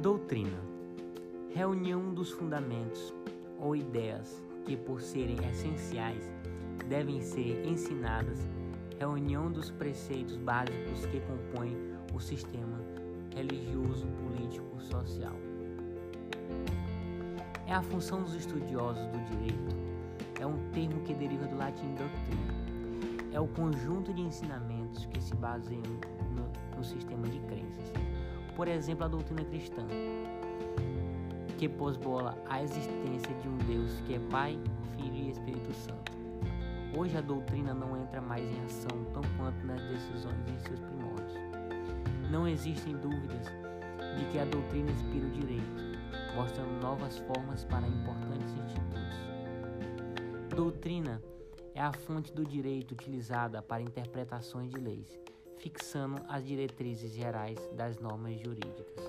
Doutrina reunião dos fundamentos ou ideias que, por serem essenciais, devem ser ensinadas, reunião dos preceitos básicos que compõem o sistema religioso, político, social. É a função dos estudiosos do direito, é um termo que deriva do latim doutrina. É o conjunto de ensinamentos que se baseiam no, no sistema de. Por exemplo, a doutrina cristã, que pôs bola à existência de um Deus que é Pai, Filho e Espírito Santo. Hoje a doutrina não entra mais em ação tão quanto nas decisões em seus primórdios. Não existem dúvidas de que a doutrina inspira o direito, mostrando novas formas para importantes institutos. Doutrina é a fonte do direito utilizada para interpretações de leis, fixando as diretrizes gerais das normas jurídicas.